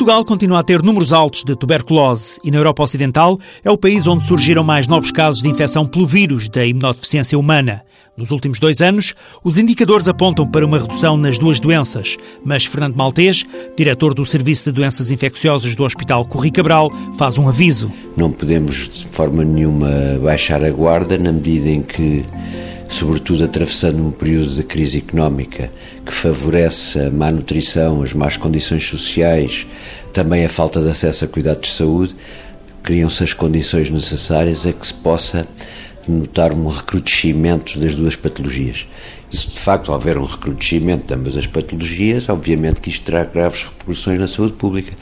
Portugal continua a ter números altos de tuberculose e na Europa Ocidental é o país onde surgiram mais novos casos de infecção pelo vírus da imunodeficiência humana. Nos últimos dois anos, os indicadores apontam para uma redução nas duas doenças, mas Fernando Maltês, diretor do Serviço de Doenças Infecciosas do Hospital Corri Cabral, faz um aviso. Não podemos de forma nenhuma baixar a guarda na medida em que sobretudo atravessando um período de crise económica que favorece a má nutrição, as más condições sociais, também a falta de acesso a cuidados de saúde, criam-se as condições necessárias a que se possa notar um recrudescimento das duas patologias. E se de facto houver um recrudescimento de ambas as patologias, obviamente que isto terá graves repercussões na saúde pública.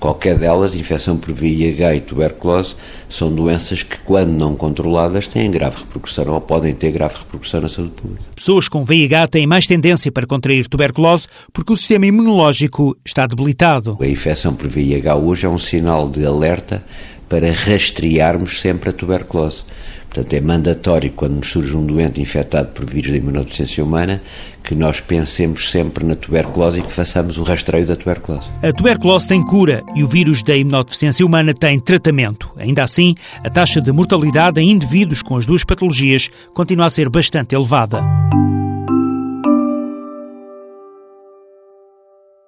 Qualquer delas, infecção por VIH e tuberculose, são doenças que, quando não controladas, têm grave repercussão ou podem ter grave repercussão na saúde pública. Pessoas com VIH têm mais tendência para contrair tuberculose porque o sistema imunológico está debilitado. A infecção por VIH hoje é um sinal de alerta para rastrearmos sempre a tuberculose. Portanto, é mandatório, quando nos surge um doente infectado por vírus da imunodeficiência humana, que nós pensemos sempre na tuberculose e que façamos o rastreio da tuberculose. A tuberculose tem cura e o vírus da imunodeficiência humana tem tratamento. Ainda assim, a taxa de mortalidade em indivíduos com as duas patologias continua a ser bastante elevada.